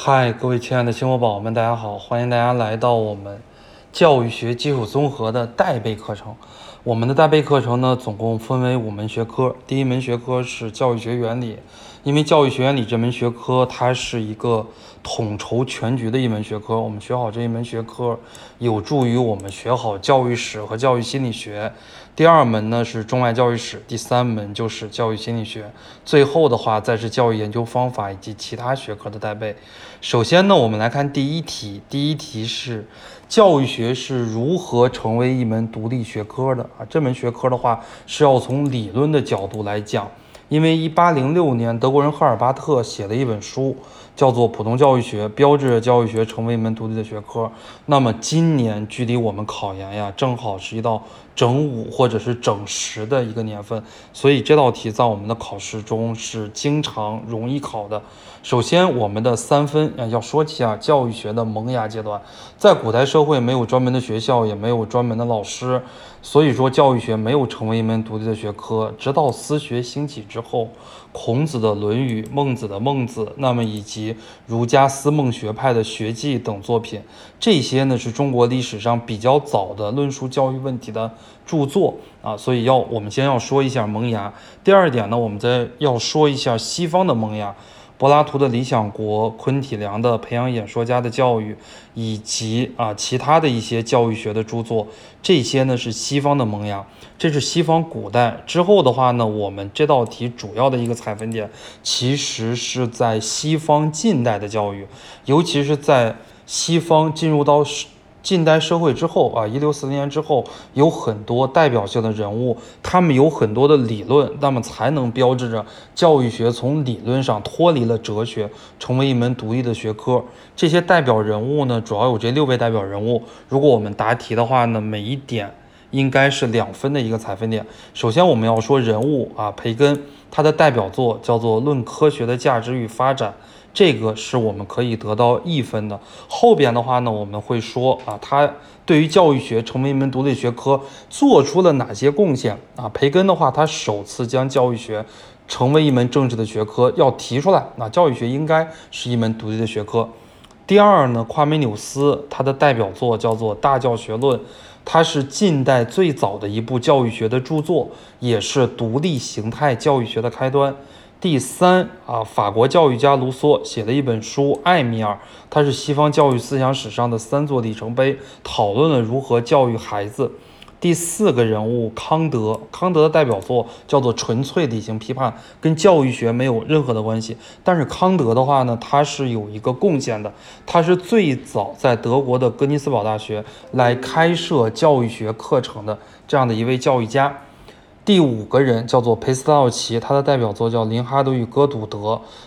嗨，各位亲爱的星火宝宝们，大家好！欢迎大家来到我们教育学基础综合的代备课程。我们的代备课程呢，总共分为五门学科。第一门学科是教育学原理，因为教育学原理这门学科它是一个统筹全局的一门学科。我们学好这一门学科，有助于我们学好教育史和教育心理学。第二门呢是中外教育史，第三门就是教育心理学，最后的话再是教育研究方法以及其他学科的带背。首先呢，我们来看第一题，第一题是教育学是如何成为一门独立学科的啊？这门学科的话是要从理论的角度来讲。因为一八零六年，德国人赫尔巴特写了一本书，叫做《普通教育学》，标志着教育学成为一门独立的学科。那么今年距离我们考研呀，正好是一道整五或者是整十的一个年份，所以这道题在我们的考试中是经常容易考的。首先，我们的三分啊，要说起啊，教育学的萌芽阶段，在古代社会没有专门的学校，也没有专门的老师，所以说教育学没有成为一门独立的学科。直到私学兴起之之后，孔子的《论语》、孟子的《孟子》，那么以及儒家思孟学派的《学记》等作品，这些呢是中国历史上比较早的论述教育问题的著作啊。所以要我们先要说一下萌芽。第二点呢，我们再要说一下西方的萌芽。柏拉图的《理想国》，昆体良的《培养演说家的教育》，以及啊其他的一些教育学的著作，这些呢是西方的萌芽，这是西方古代之后的话呢，我们这道题主要的一个采分点，其实是在西方近代的教育，尤其是在西方进入到近代社会之后啊，一六四零年之后，有很多代表性的人物，他们有很多的理论，那么才能标志着教育学从理论上脱离了哲学，成为一门独立的学科。这些代表人物呢，主要有这六位代表人物。如果我们答题的话呢，每一点应该是两分的一个采分点。首先我们要说人物啊，培根，他的代表作叫做《论科学的价值与发展》。这个是我们可以得到一分的。后边的话呢，我们会说啊，他对于教育学成为一门独立学科做出了哪些贡献啊？培根的话，他首次将教育学成为一门政治的学科要提出来，那教育学应该是一门独立的学科。第二呢，夸美纽斯他的代表作叫做《大教学论》，它是近代最早的一部教育学的著作，也是独立形态教育学的开端。第三啊，法国教育家卢梭写的一本书《艾米尔》，它是西方教育思想史上的三座里程碑，讨论了如何教育孩子。第四个人物康德，康德的代表作叫做《纯粹理性批判》，跟教育学没有任何的关系。但是康德的话呢，他是有一个贡献的，他是最早在德国的哥尼斯堡大学来开设教育学课程的这样的一位教育家。第五个人叫做裴斯道奇，他的代表作叫《林哈德与戈笃德》，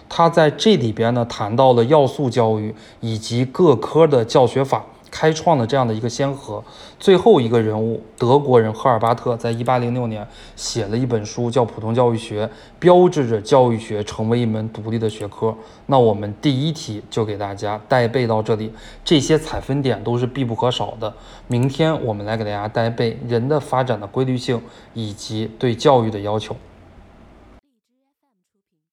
他在这里边呢谈到了要素教育以及各科的教学法。开创了这样的一个先河。最后一个人物，德国人赫尔巴特，在一八零六年写了一本书，叫《普通教育学》，标志着教育学成为一门独立的学科。那我们第一题就给大家带背到这里，这些采分点都是必不可少的。明天我们来给大家带背人的发展的规律性以及对教育的要求。